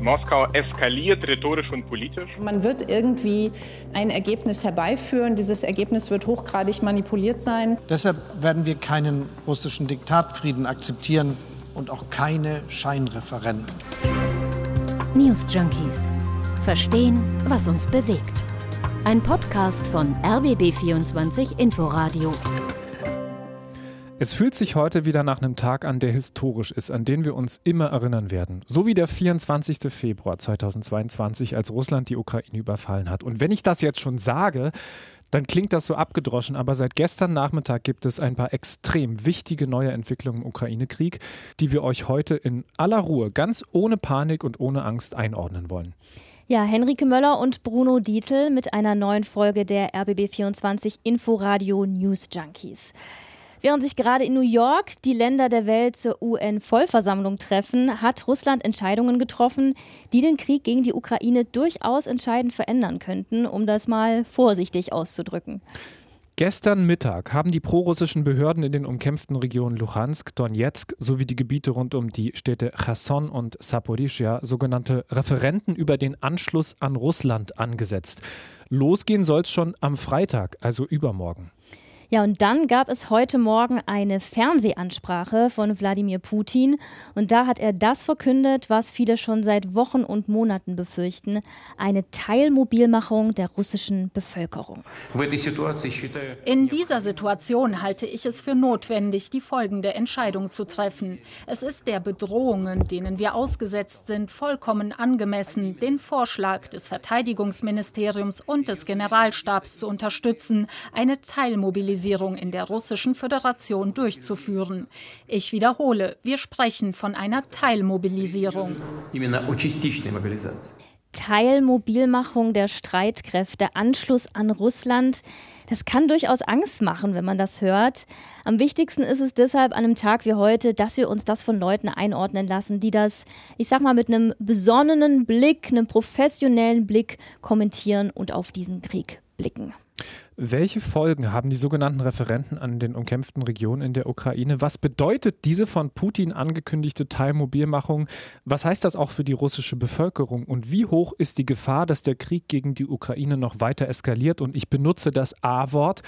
Moskau eskaliert rhetorisch und politisch. Man wird irgendwie ein Ergebnis herbeiführen. Dieses Ergebnis wird hochgradig manipuliert sein. Deshalb werden wir keinen russischen Diktatfrieden akzeptieren und auch keine Scheinreferenden. News Junkies. Verstehen, was uns bewegt. Ein Podcast von RBB24 Inforadio. Es fühlt sich heute wieder nach einem Tag an, der historisch ist, an den wir uns immer erinnern werden. So wie der 24. Februar 2022, als Russland die Ukraine überfallen hat. Und wenn ich das jetzt schon sage, dann klingt das so abgedroschen, aber seit gestern Nachmittag gibt es ein paar extrem wichtige neue Entwicklungen im Ukraine-Krieg, die wir euch heute in aller Ruhe, ganz ohne Panik und ohne Angst einordnen wollen. Ja, Henrike Möller und Bruno Dietl mit einer neuen Folge der RBB24 Inforadio News Junkies. Während sich gerade in New York die Länder der Welt zur UN-Vollversammlung treffen, hat Russland Entscheidungen getroffen, die den Krieg gegen die Ukraine durchaus entscheidend verändern könnten, um das mal vorsichtig auszudrücken. Gestern Mittag haben die prorussischen Behörden in den umkämpften Regionen Luhansk, Donetsk sowie die Gebiete rund um die Städte Cherson und Saporischia sogenannte Referenten über den Anschluss an Russland angesetzt. Losgehen soll es schon am Freitag, also übermorgen. Ja, und dann gab es heute Morgen eine Fernsehansprache von Wladimir Putin. Und da hat er das verkündet, was viele schon seit Wochen und Monaten befürchten: eine Teilmobilmachung der russischen Bevölkerung. In dieser Situation halte ich es für notwendig, die folgende Entscheidung zu treffen. Es ist der Bedrohungen, denen wir ausgesetzt sind, vollkommen angemessen, den Vorschlag des Verteidigungsministeriums und des Generalstabs zu unterstützen, eine Teilmobilisierung Mobilisierung in der Russischen Föderation durchzuführen. Ich wiederhole, wir sprechen von einer Teilmobilisierung. Teilmobilmachung der Streitkräfte, Anschluss an Russland. Das kann durchaus Angst machen, wenn man das hört. Am wichtigsten ist es deshalb an einem Tag wie heute, dass wir uns das von Leuten einordnen lassen, die das, ich sag mal, mit einem besonnenen Blick, einem professionellen Blick kommentieren und auf diesen Krieg blicken. Welche Folgen haben die sogenannten Referenten an den umkämpften Regionen in der Ukraine? Was bedeutet diese von Putin angekündigte Teilmobilmachung? Was heißt das auch für die russische Bevölkerung? Und wie hoch ist die Gefahr, dass der Krieg gegen die Ukraine noch weiter eskaliert? Und ich benutze das A-Wort.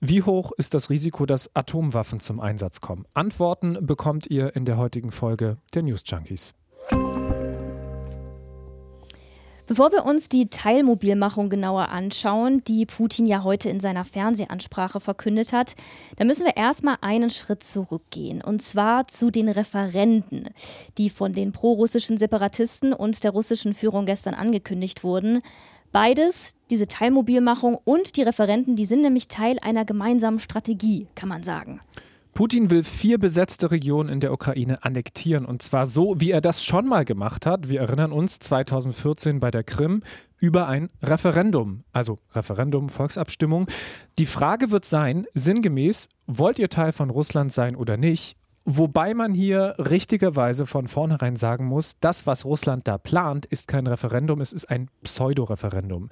Wie hoch ist das Risiko, dass Atomwaffen zum Einsatz kommen? Antworten bekommt ihr in der heutigen Folge der News Junkies. Bevor wir uns die Teilmobilmachung genauer anschauen, die Putin ja heute in seiner Fernsehansprache verkündet hat, da müssen wir erstmal einen Schritt zurückgehen. Und zwar zu den Referenden, die von den prorussischen Separatisten und der russischen Führung gestern angekündigt wurden. Beides, diese Teilmobilmachung und die Referenden, die sind nämlich Teil einer gemeinsamen Strategie, kann man sagen. Putin will vier besetzte Regionen in der Ukraine annektieren und zwar so, wie er das schon mal gemacht hat. Wir erinnern uns 2014 bei der Krim über ein Referendum, also Referendum, Volksabstimmung. Die Frage wird sein, sinngemäß, wollt ihr Teil von Russland sein oder nicht? Wobei man hier richtigerweise von vornherein sagen muss, das, was Russland da plant, ist kein Referendum, es ist ein Pseudo-Referendum.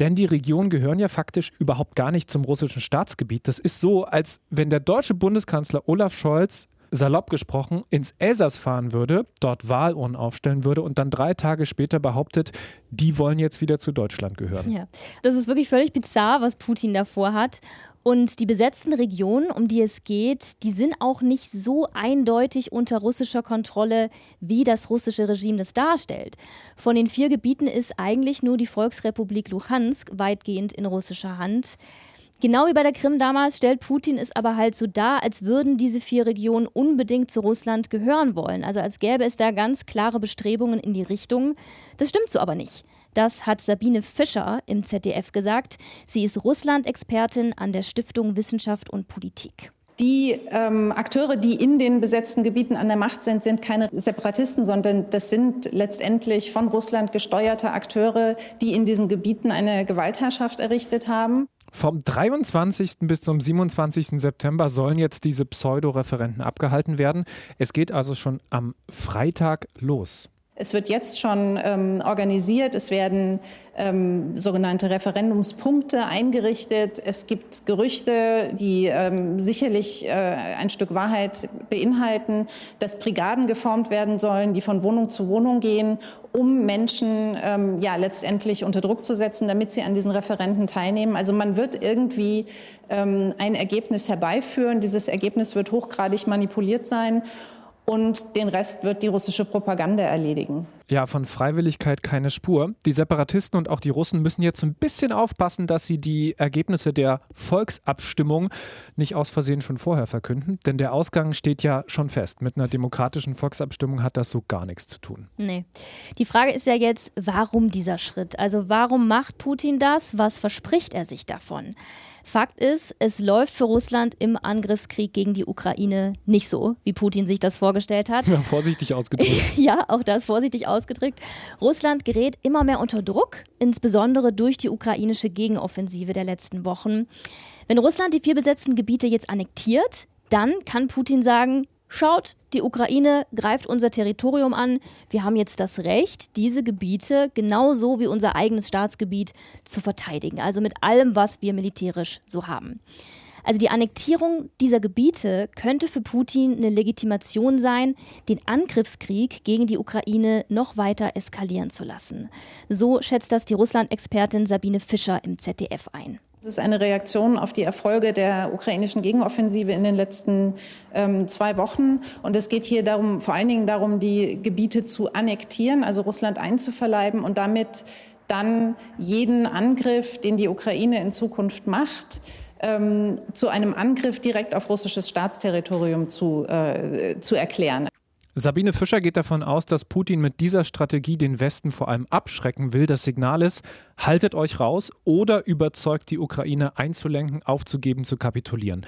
Denn die Regionen gehören ja faktisch überhaupt gar nicht zum russischen Staatsgebiet. Das ist so, als wenn der deutsche Bundeskanzler Olaf Scholz salopp gesprochen, ins Elsass fahren würde, dort Wahlurnen aufstellen würde und dann drei Tage später behauptet, die wollen jetzt wieder zu Deutschland gehören. Ja, das ist wirklich völlig bizarr, was Putin davor hat. Und die besetzten Regionen, um die es geht, die sind auch nicht so eindeutig unter russischer Kontrolle, wie das russische Regime das darstellt. Von den vier Gebieten ist eigentlich nur die Volksrepublik Luhansk weitgehend in russischer Hand. Genau wie bei der Krim damals stellt Putin es aber halt so dar, als würden diese vier Regionen unbedingt zu Russland gehören wollen. Also als gäbe es da ganz klare Bestrebungen in die Richtung. Das stimmt so aber nicht. Das hat Sabine Fischer im ZDF gesagt. Sie ist Russland-Expertin an der Stiftung Wissenschaft und Politik. Die ähm, Akteure, die in den besetzten Gebieten an der Macht sind, sind keine Separatisten, sondern das sind letztendlich von Russland gesteuerte Akteure, die in diesen Gebieten eine Gewaltherrschaft errichtet haben. Vom 23. bis zum 27. September sollen jetzt diese Pseudo-Referenten abgehalten werden. Es geht also schon am Freitag los. Es wird jetzt schon ähm, organisiert. Es werden ähm, sogenannte Referendumspunkte eingerichtet. Es gibt Gerüchte, die ähm, sicherlich äh, ein Stück Wahrheit beinhalten, dass Brigaden geformt werden sollen, die von Wohnung zu Wohnung gehen, um Menschen ähm, ja letztendlich unter Druck zu setzen, damit sie an diesen Referenden teilnehmen. Also man wird irgendwie ähm, ein Ergebnis herbeiführen. Dieses Ergebnis wird hochgradig manipuliert sein und den Rest wird die russische Propaganda erledigen. Ja, von Freiwilligkeit keine Spur. Die Separatisten und auch die Russen müssen jetzt ein bisschen aufpassen, dass sie die Ergebnisse der Volksabstimmung nicht aus Versehen schon vorher verkünden, denn der Ausgang steht ja schon fest. Mit einer demokratischen Volksabstimmung hat das so gar nichts zu tun. Nee. Die Frage ist ja jetzt, warum dieser Schritt? Also warum macht Putin das? Was verspricht er sich davon? Fakt ist, es läuft für Russland im Angriffskrieg gegen die Ukraine nicht so, wie Putin sich das vorgestellt hat. Ja, vorsichtig ausgedrückt. ja, auch das vorsichtig ausgedrückt. Russland gerät immer mehr unter Druck, insbesondere durch die ukrainische Gegenoffensive der letzten Wochen. Wenn Russland die vier besetzten Gebiete jetzt annektiert, dann kann Putin sagen, Schaut, die Ukraine greift unser Territorium an. Wir haben jetzt das Recht, diese Gebiete genauso wie unser eigenes Staatsgebiet zu verteidigen. Also mit allem, was wir militärisch so haben. Also die Annektierung dieser Gebiete könnte für Putin eine Legitimation sein, den Angriffskrieg gegen die Ukraine noch weiter eskalieren zu lassen. So schätzt das die Russland-Expertin Sabine Fischer im ZDF ein. Es ist eine Reaktion auf die Erfolge der ukrainischen Gegenoffensive in den letzten ähm, zwei Wochen. Und es geht hier darum, vor allen Dingen darum, die Gebiete zu annektieren, also Russland einzuverleiben und damit dann jeden Angriff, den die Ukraine in Zukunft macht, ähm, zu einem Angriff direkt auf russisches Staatsterritorium zu, äh, zu erklären. Sabine Fischer geht davon aus, dass Putin mit dieser Strategie den Westen vor allem abschrecken will. Das Signal ist, haltet euch raus oder überzeugt die Ukraine einzulenken, aufzugeben, zu kapitulieren.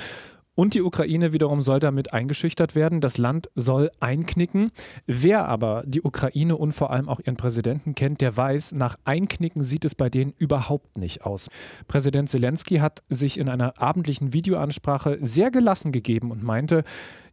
Und die Ukraine wiederum soll damit eingeschüchtert werden. Das Land soll einknicken. Wer aber die Ukraine und vor allem auch ihren Präsidenten kennt, der weiß, nach Einknicken sieht es bei denen überhaupt nicht aus. Präsident Zelensky hat sich in einer abendlichen Videoansprache sehr gelassen gegeben und meinte,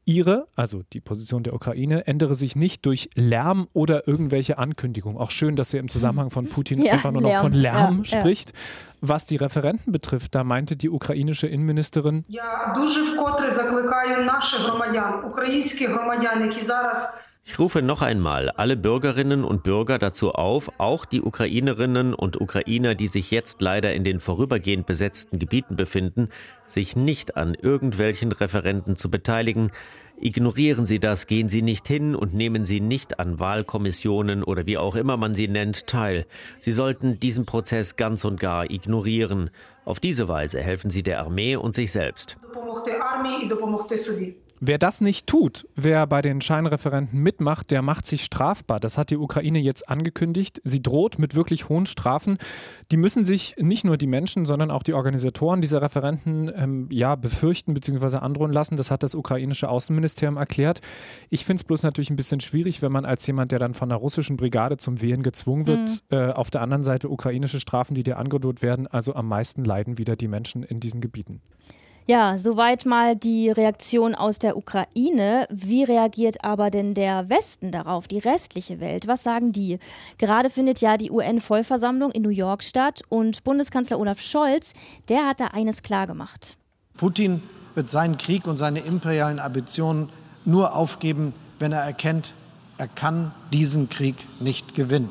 Ihre, also die Position der Ukraine, ändere sich nicht durch Lärm oder irgendwelche Ankündigungen. Auch schön, dass er im Zusammenhang von Putin ja, einfach nur noch Lärm. von Lärm ja, spricht. Ja. Was die Referenten betrifft, da meinte die ukrainische Innenministerin. Ja, дуже вкотре закликаю наших громадян, українських громадян, які зараз ich rufe noch einmal alle Bürgerinnen und Bürger dazu auf, auch die Ukrainerinnen und Ukrainer, die sich jetzt leider in den vorübergehend besetzten Gebieten befinden, sich nicht an irgendwelchen Referenten zu beteiligen. Ignorieren Sie das, gehen Sie nicht hin und nehmen Sie nicht an Wahlkommissionen oder wie auch immer man sie nennt teil. Sie sollten diesen Prozess ganz und gar ignorieren. Auf diese Weise helfen Sie der Armee und sich selbst. Wer das nicht tut, wer bei den Scheinreferenten mitmacht, der macht sich strafbar. Das hat die Ukraine jetzt angekündigt. Sie droht mit wirklich hohen Strafen. Die müssen sich nicht nur die Menschen, sondern auch die Organisatoren dieser Referenten ähm, ja, befürchten bzw. androhen lassen. Das hat das ukrainische Außenministerium erklärt. Ich finde es bloß natürlich ein bisschen schwierig, wenn man als jemand, der dann von einer russischen Brigade zum Wehen gezwungen wird, mhm. äh, auf der anderen Seite ukrainische Strafen, die dir angedroht werden. Also am meisten leiden wieder die Menschen in diesen Gebieten. Ja, soweit mal die Reaktion aus der Ukraine. Wie reagiert aber denn der Westen darauf, die restliche Welt? Was sagen die? Gerade findet ja die UN-Vollversammlung in New York statt und Bundeskanzler Olaf Scholz, der hat da eines klargemacht. Putin wird seinen Krieg und seine imperialen Ambitionen nur aufgeben, wenn er erkennt, er kann diesen Krieg nicht gewinnen.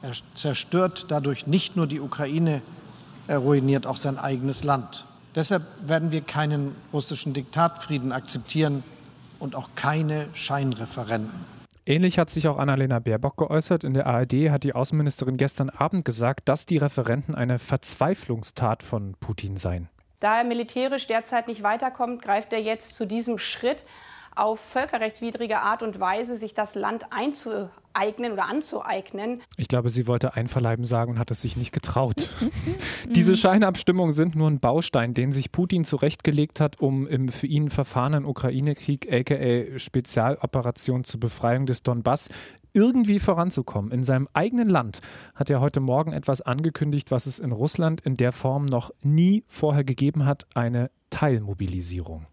Er zerstört dadurch nicht nur die Ukraine, er ruiniert auch sein eigenes Land. Deshalb werden wir keinen russischen Diktatfrieden akzeptieren und auch keine Scheinreferenden. Ähnlich hat sich auch Annalena Baerbock geäußert. In der ARD hat die Außenministerin gestern Abend gesagt, dass die Referenten eine Verzweiflungstat von Putin seien. Da er militärisch derzeit nicht weiterkommt, greift er jetzt zu diesem Schritt auf völkerrechtswidrige Art und Weise, sich das Land einzueignen oder anzueignen. Ich glaube, sie wollte einverleiben sagen und hat es sich nicht getraut. Diese Scheinabstimmungen sind nur ein Baustein, den sich Putin zurechtgelegt hat, um im für ihn verfahrenen Ukraine-Krieg, aka Spezialoperation zur Befreiung des Donbass, irgendwie voranzukommen. In seinem eigenen Land hat er heute Morgen etwas angekündigt, was es in Russland in der Form noch nie vorher gegeben hat, eine Teilmobilisierung.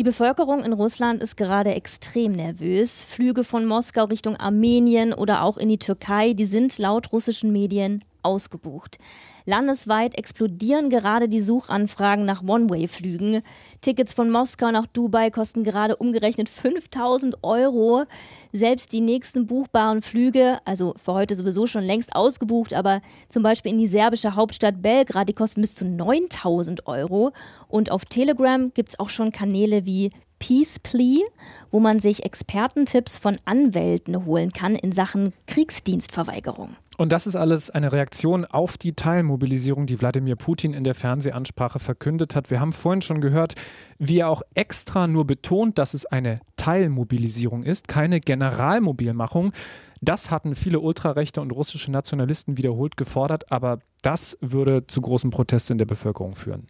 Die Bevölkerung in Russland ist gerade extrem nervös. Flüge von Moskau Richtung Armenien oder auch in die Türkei, die sind laut russischen Medien ausgebucht. Landesweit explodieren gerade die Suchanfragen nach One-Way-Flügen. Tickets von Moskau nach Dubai kosten gerade umgerechnet 5000 Euro. Selbst die nächsten buchbaren Flüge, also für heute sowieso schon längst ausgebucht, aber zum Beispiel in die serbische Hauptstadt Belgrad, die kosten bis zu 9000 Euro. Und auf Telegram gibt es auch schon Kanäle wie Peace Plea, wo man sich Expertentipps von Anwälten holen kann in Sachen Kriegsdienstverweigerung. Und das ist alles eine Reaktion auf die Teilmobilisierung, die Wladimir Putin in der Fernsehansprache verkündet hat. Wir haben vorhin schon gehört, wie er auch extra nur betont, dass es eine Teilmobilisierung ist, keine Generalmobilmachung. Das hatten viele Ultrarechte und russische Nationalisten wiederholt gefordert, aber das würde zu großen Protesten in der Bevölkerung führen.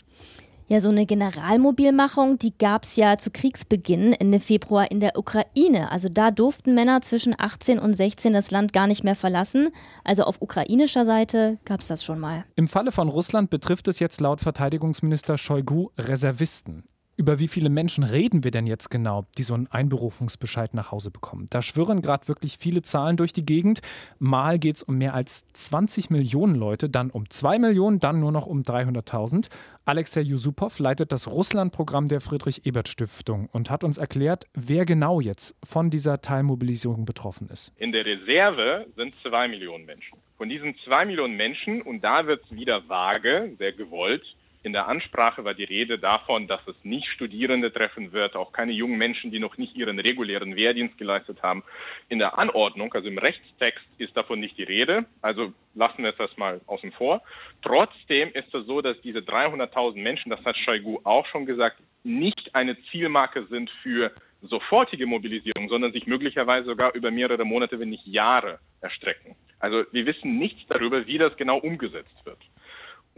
Ja, so eine Generalmobilmachung, die gab es ja zu Kriegsbeginn Ende Februar in der Ukraine. Also da durften Männer zwischen 18 und 16 das Land gar nicht mehr verlassen. Also auf ukrainischer Seite gab es das schon mal. Im Falle von Russland betrifft es jetzt laut Verteidigungsminister Shoigu Reservisten über wie viele Menschen reden wir denn jetzt genau, die so einen Einberufungsbescheid nach Hause bekommen? Da schwirren gerade wirklich viele Zahlen durch die Gegend. Mal geht es um mehr als 20 Millionen Leute, dann um 2 Millionen, dann nur noch um 300.000. Alexei Yusupov leitet das Russland-Programm der Friedrich-Ebert-Stiftung und hat uns erklärt, wer genau jetzt von dieser Teilmobilisierung betroffen ist. In der Reserve sind 2 Millionen Menschen. Von diesen 2 Millionen Menschen, und da wird es wieder vage, sehr gewollt, in der Ansprache war die Rede davon, dass es nicht Studierende treffen wird, auch keine jungen Menschen, die noch nicht ihren regulären Wehrdienst geleistet haben. In der Anordnung, also im Rechtstext, ist davon nicht die Rede. Also lassen wir es das mal außen vor. Trotzdem ist es so, dass diese 300.000 Menschen, das hat Shoigu auch schon gesagt, nicht eine Zielmarke sind für sofortige Mobilisierung, sondern sich möglicherweise sogar über mehrere Monate, wenn nicht Jahre erstrecken. Also wir wissen nichts darüber, wie das genau umgesetzt wird.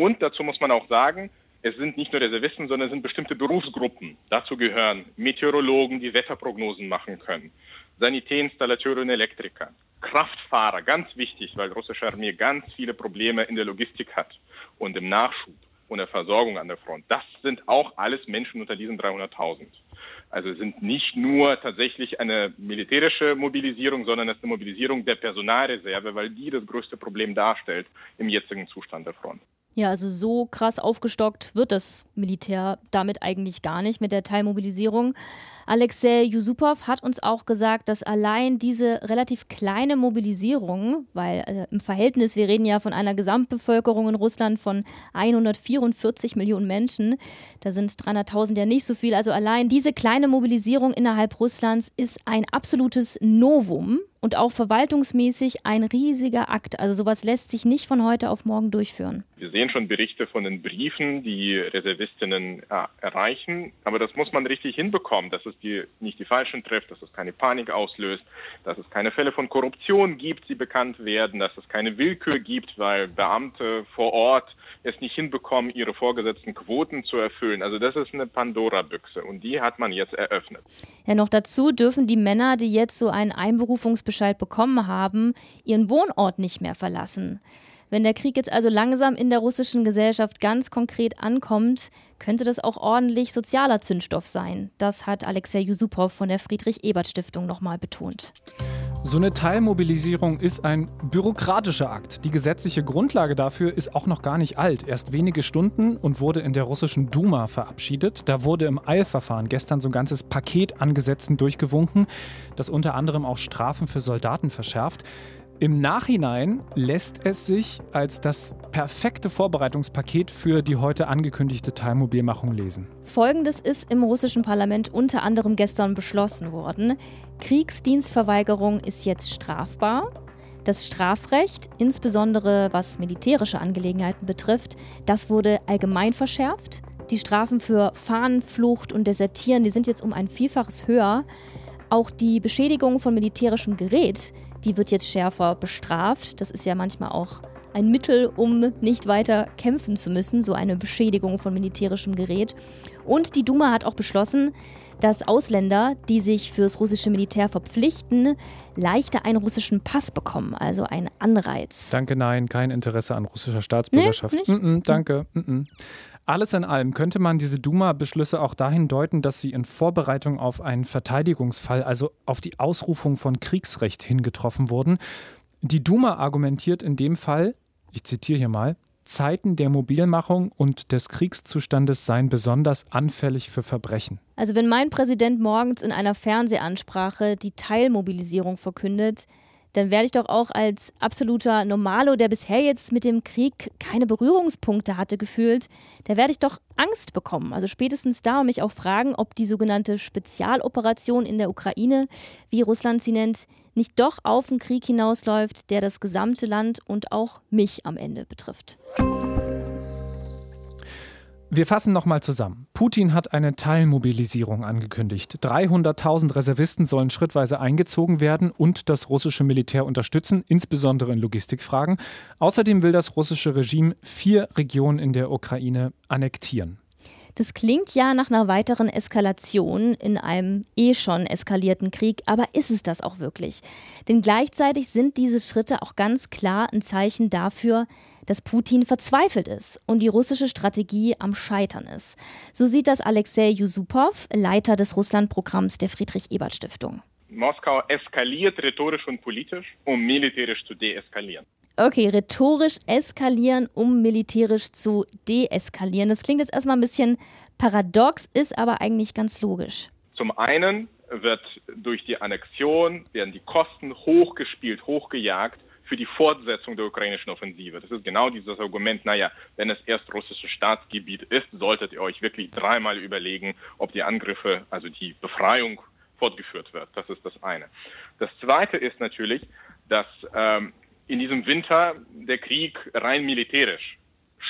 Und dazu muss man auch sagen, es sind nicht nur Reservisten, sondern es sind bestimmte Berufsgruppen. Dazu gehören Meteorologen, die Wetterprognosen machen können, Sanitärinstallateure und Elektriker, Kraftfahrer, ganz wichtig, weil die russische Armee ganz viele Probleme in der Logistik hat und im Nachschub und der Versorgung an der Front. Das sind auch alles Menschen unter diesen 300.000. Also es sind nicht nur tatsächlich eine militärische Mobilisierung, sondern es ist eine Mobilisierung der Personalreserve, weil die das größte Problem darstellt im jetzigen Zustand der Front. Ja, also so krass aufgestockt wird das Militär damit eigentlich gar nicht mit der Teilmobilisierung. Alexei Yusupov hat uns auch gesagt, dass allein diese relativ kleine Mobilisierung, weil äh, im Verhältnis, wir reden ja von einer Gesamtbevölkerung in Russland von 144 Millionen Menschen, da sind 300.000 ja nicht so viel, also allein diese kleine Mobilisierung innerhalb Russlands ist ein absolutes Novum und auch verwaltungsmäßig ein riesiger Akt. Also sowas lässt sich nicht von heute auf morgen durchführen. Wir sehen schon Berichte von den Briefen, die Reservistinnen äh, erreichen, aber das muss man richtig hinbekommen, dass es die, nicht die Falschen trifft, dass es keine Panik auslöst, dass es keine Fälle von Korruption gibt, die bekannt werden, dass es keine Willkür gibt, weil Beamte vor Ort es nicht hinbekommen, ihre vorgesetzten Quoten zu erfüllen. Also das ist eine Pandora-Büchse und die hat man jetzt eröffnet. Ja, noch dazu dürfen die Männer, die jetzt so einen Einberufungsbescheid bekommen haben, ihren Wohnort nicht mehr verlassen. Wenn der Krieg jetzt also langsam in der russischen Gesellschaft ganz konkret ankommt, könnte das auch ordentlich sozialer Zündstoff sein. Das hat Alexei Yusupov von der Friedrich-Ebert-Stiftung nochmal betont. So eine Teilmobilisierung ist ein bürokratischer Akt. Die gesetzliche Grundlage dafür ist auch noch gar nicht alt, erst wenige Stunden und wurde in der russischen Duma verabschiedet. Da wurde im Eilverfahren gestern so ein ganzes Paket an Gesetzen durchgewunken, das unter anderem auch Strafen für Soldaten verschärft. Im Nachhinein lässt es sich als das perfekte Vorbereitungspaket für die heute angekündigte Teilmobilmachung lesen. Folgendes ist im russischen Parlament unter anderem gestern beschlossen worden. Kriegsdienstverweigerung ist jetzt strafbar. Das Strafrecht, insbesondere was militärische Angelegenheiten betrifft, das wurde allgemein verschärft. Die Strafen für Fahnenflucht und Desertieren, die sind jetzt um ein Vielfaches höher. Auch die Beschädigung von militärischem Gerät, die wird jetzt schärfer bestraft. Das ist ja manchmal auch ein Mittel, um nicht weiter kämpfen zu müssen, so eine Beschädigung von militärischem Gerät. Und die Duma hat auch beschlossen, dass Ausländer, die sich fürs russische Militär verpflichten, leichter einen russischen Pass bekommen, also einen Anreiz. Danke, nein, kein Interesse an russischer Staatsbürgerschaft. Nee, mm -mm, danke. Mm Alles in allem könnte man diese Duma-Beschlüsse auch dahin deuten, dass sie in Vorbereitung auf einen Verteidigungsfall, also auf die Ausrufung von Kriegsrecht hingetroffen wurden. Die Duma argumentiert in dem Fall, ich zitiere hier mal, Zeiten der Mobilmachung und des Kriegszustandes seien besonders anfällig für Verbrechen. Also wenn mein Präsident morgens in einer Fernsehansprache die Teilmobilisierung verkündet, dann werde ich doch auch als absoluter Normalo, der bisher jetzt mit dem Krieg keine Berührungspunkte hatte, gefühlt, da werde ich doch Angst bekommen. Also spätestens da und mich auch fragen, ob die sogenannte Spezialoperation in der Ukraine, wie Russland sie nennt, nicht doch auf einen Krieg hinausläuft, der das gesamte Land und auch mich am Ende betrifft. Wir fassen nochmal zusammen. Putin hat eine Teilmobilisierung angekündigt. 300.000 Reservisten sollen schrittweise eingezogen werden und das russische Militär unterstützen, insbesondere in Logistikfragen. Außerdem will das russische Regime vier Regionen in der Ukraine annektieren. Das klingt ja nach einer weiteren Eskalation in einem eh schon eskalierten Krieg, aber ist es das auch wirklich? Denn gleichzeitig sind diese Schritte auch ganz klar ein Zeichen dafür, dass Putin verzweifelt ist und die russische Strategie am Scheitern ist. So sieht das Alexei Yusupov, Leiter des Russland-Programms der Friedrich-Ebert-Stiftung. Moskau eskaliert rhetorisch und politisch, um militärisch zu deeskalieren. Okay, rhetorisch eskalieren, um militärisch zu deeskalieren. Das klingt jetzt erstmal ein bisschen paradox, ist aber eigentlich ganz logisch. Zum einen wird durch die Annexion, werden die Kosten hochgespielt, hochgejagt für die Fortsetzung der ukrainischen Offensive. Das ist genau dieses Argument, naja, wenn es erst russisches Staatsgebiet ist, solltet ihr euch wirklich dreimal überlegen, ob die Angriffe, also die Befreiung fortgeführt wird. Das ist das eine. Das zweite ist natürlich, dass ähm, in diesem Winter der Krieg rein militärisch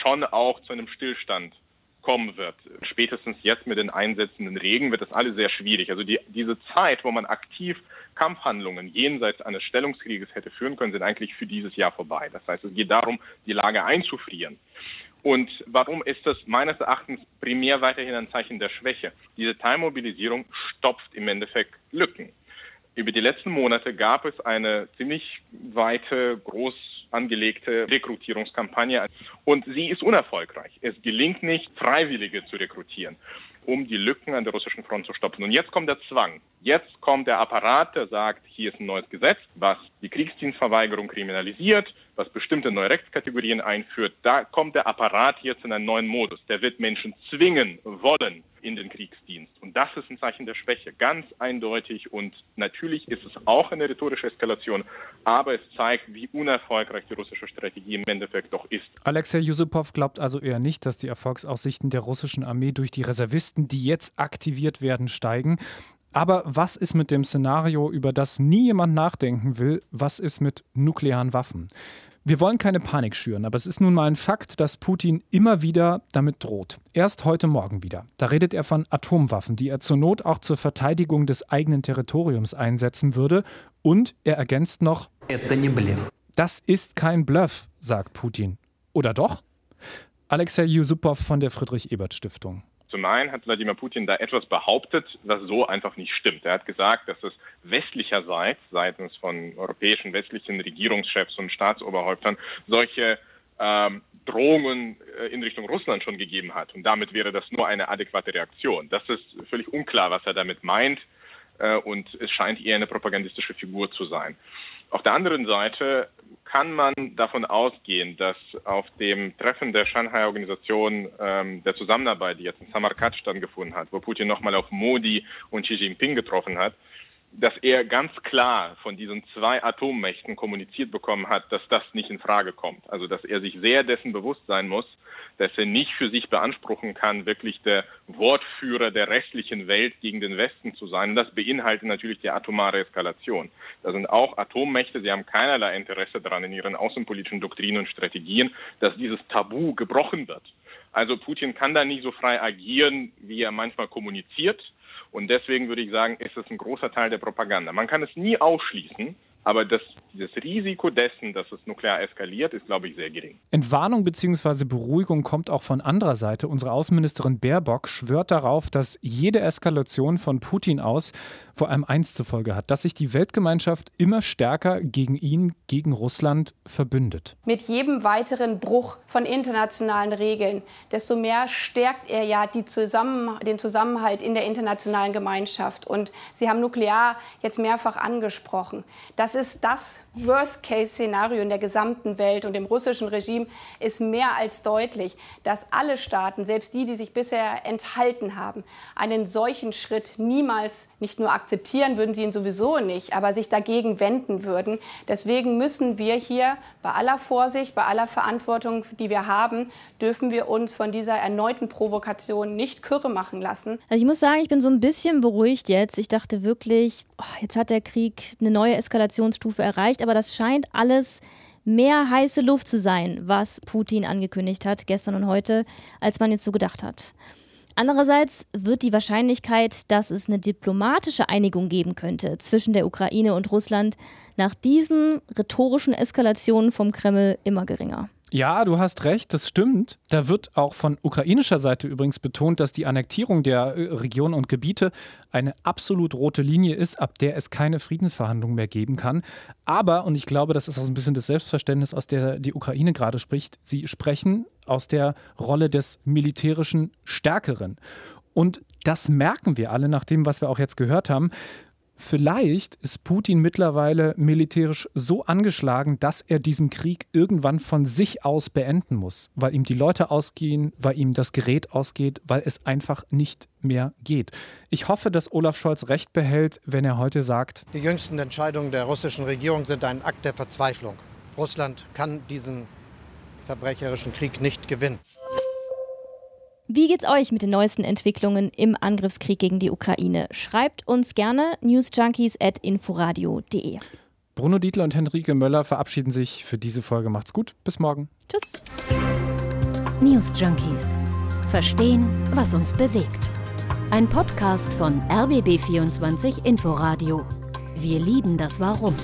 schon auch zu einem Stillstand kommen wird. Spätestens jetzt mit den einsetzenden Regen wird das alles sehr schwierig. Also die, diese Zeit, wo man aktiv Kampfhandlungen jenseits eines Stellungskrieges hätte führen können, sind eigentlich für dieses Jahr vorbei. Das heißt, es geht darum, die Lage einzufrieren. Und warum ist das meines Erachtens primär weiterhin ein Zeichen der Schwäche? Diese Teilmobilisierung stopft im Endeffekt Lücken. Über die letzten Monate gab es eine ziemlich weite, groß angelegte Rekrutierungskampagne und sie ist unerfolgreich. Es gelingt nicht, Freiwillige zu rekrutieren, um die Lücken an der russischen Front zu stoppen. Und jetzt kommt der Zwang. Jetzt kommt der Apparat, der sagt, hier ist ein neues Gesetz, was die Kriegsdienstverweigerung kriminalisiert, was bestimmte neue Rechtskategorien einführt. Da kommt der Apparat jetzt in einen neuen Modus. Der wird Menschen zwingen wollen in den Kriegsdienst. Und das ist ein Zeichen der Schwäche, ganz eindeutig. Und natürlich ist es auch eine rhetorische Eskalation, aber es zeigt, wie unerfolgreich die russische Strategie im Endeffekt doch ist. Alexei Yusupov glaubt also eher nicht, dass die Erfolgsaussichten der russischen Armee durch die Reservisten, die jetzt aktiviert werden, steigen. Aber was ist mit dem Szenario, über das nie jemand nachdenken will? Was ist mit nuklearen Waffen? Wir wollen keine Panik schüren, aber es ist nun mal ein Fakt, dass Putin immer wieder damit droht. Erst heute Morgen wieder. Da redet er von Atomwaffen, die er zur Not auch zur Verteidigung des eigenen Territoriums einsetzen würde. Und er ergänzt noch, das ist kein Bluff, sagt Putin. Oder doch? Alexei Yusupov von der Friedrich-Ebert-Stiftung. Zum einen hat Wladimir Putin da etwas behauptet, was so einfach nicht stimmt. Er hat gesagt, dass es westlicherseits, seitens von europäischen westlichen Regierungschefs und Staatsoberhäuptern, solche ähm, Drohungen äh, in Richtung Russland schon gegeben hat. Und damit wäre das nur eine adäquate Reaktion. Das ist völlig unklar, was er damit meint. Äh, und es scheint eher eine propagandistische Figur zu sein. Auf der anderen Seite kann man davon ausgehen, dass auf dem Treffen der Shanghai-Organisation ähm, der Zusammenarbeit, die jetzt in Samarkand stattgefunden hat, wo Putin nochmal auf Modi und Xi Jinping getroffen hat, dass er ganz klar von diesen zwei Atommächten kommuniziert bekommen hat, dass das nicht in Frage kommt. Also dass er sich sehr dessen bewusst sein muss, dass er nicht für sich beanspruchen kann, wirklich der Wortführer der restlichen Welt gegen den Westen zu sein. Und das beinhaltet natürlich die atomare Eskalation. Da sind auch Atommächte, sie haben keinerlei Interesse daran in ihren außenpolitischen Doktrinen und Strategien, dass dieses Tabu gebrochen wird. Also Putin kann da nicht so frei agieren, wie er manchmal kommuniziert. Und deswegen würde ich sagen, ist es ein großer Teil der Propaganda. Man kann es nie ausschließen, Aber das, das Risiko dessen, dass es nuklear eskaliert, ist, glaube ich, sehr gering. Entwarnung bzw. Beruhigung kommt auch von anderer Seite. Unsere Außenministerin Baerbock schwört darauf, dass jede Eskalation von Putin aus vor allem eins zur Folge hat, dass sich die Weltgemeinschaft immer stärker gegen ihn, gegen Russland verbündet. Mit jedem weiteren Bruch von internationalen Regeln, desto mehr stärkt er ja Zusammen den Zusammenhalt in der internationalen Gemeinschaft. Und Sie haben nuklear jetzt mehrfach angesprochen. Das ist das Worst-Case-Szenario in der gesamten Welt und im russischen Regime ist mehr als deutlich, dass alle Staaten, selbst die, die sich bisher enthalten haben, einen solchen Schritt niemals nicht nur akzeptieren, würden sie ihn sowieso nicht, aber sich dagegen wenden würden. Deswegen müssen wir hier bei aller Vorsicht, bei aller Verantwortung, die wir haben, dürfen wir uns von dieser erneuten Provokation nicht kürre machen lassen. Also ich muss sagen, ich bin so ein bisschen beruhigt jetzt. Ich dachte wirklich, oh, jetzt hat der Krieg eine neue Eskalationsstufe erreicht, aber das scheint alles mehr heiße Luft zu sein, was Putin angekündigt hat, gestern und heute, als man jetzt so gedacht hat. Andererseits wird die Wahrscheinlichkeit, dass es eine diplomatische Einigung geben könnte zwischen der Ukraine und Russland nach diesen rhetorischen Eskalationen vom Kreml immer geringer. Ja, du hast recht, das stimmt. Da wird auch von ukrainischer Seite übrigens betont, dass die Annektierung der äh, Regionen und Gebiete eine absolut rote Linie ist, ab der es keine Friedensverhandlungen mehr geben kann. Aber, und ich glaube, das ist auch ein bisschen das Selbstverständnis, aus der die Ukraine gerade spricht, sie sprechen aus der Rolle des militärischen Stärkeren. Und das merken wir alle nach dem, was wir auch jetzt gehört haben. Vielleicht ist Putin mittlerweile militärisch so angeschlagen, dass er diesen Krieg irgendwann von sich aus beenden muss, weil ihm die Leute ausgehen, weil ihm das Gerät ausgeht, weil es einfach nicht mehr geht. Ich hoffe, dass Olaf Scholz recht behält, wenn er heute sagt, die jüngsten Entscheidungen der russischen Regierung sind ein Akt der Verzweiflung. Russland kann diesen verbrecherischen Krieg nicht gewinnen. Wie geht's euch mit den neuesten Entwicklungen im Angriffskrieg gegen die Ukraine? Schreibt uns gerne newsjunkies@inforadio.de. Bruno Dietler und Henrike Möller verabschieden sich für diese Folge. Macht's gut, bis morgen. Tschüss. News Junkies. Verstehen, was uns bewegt. Ein Podcast von RBB24 Inforadio. Wir lieben das Warum.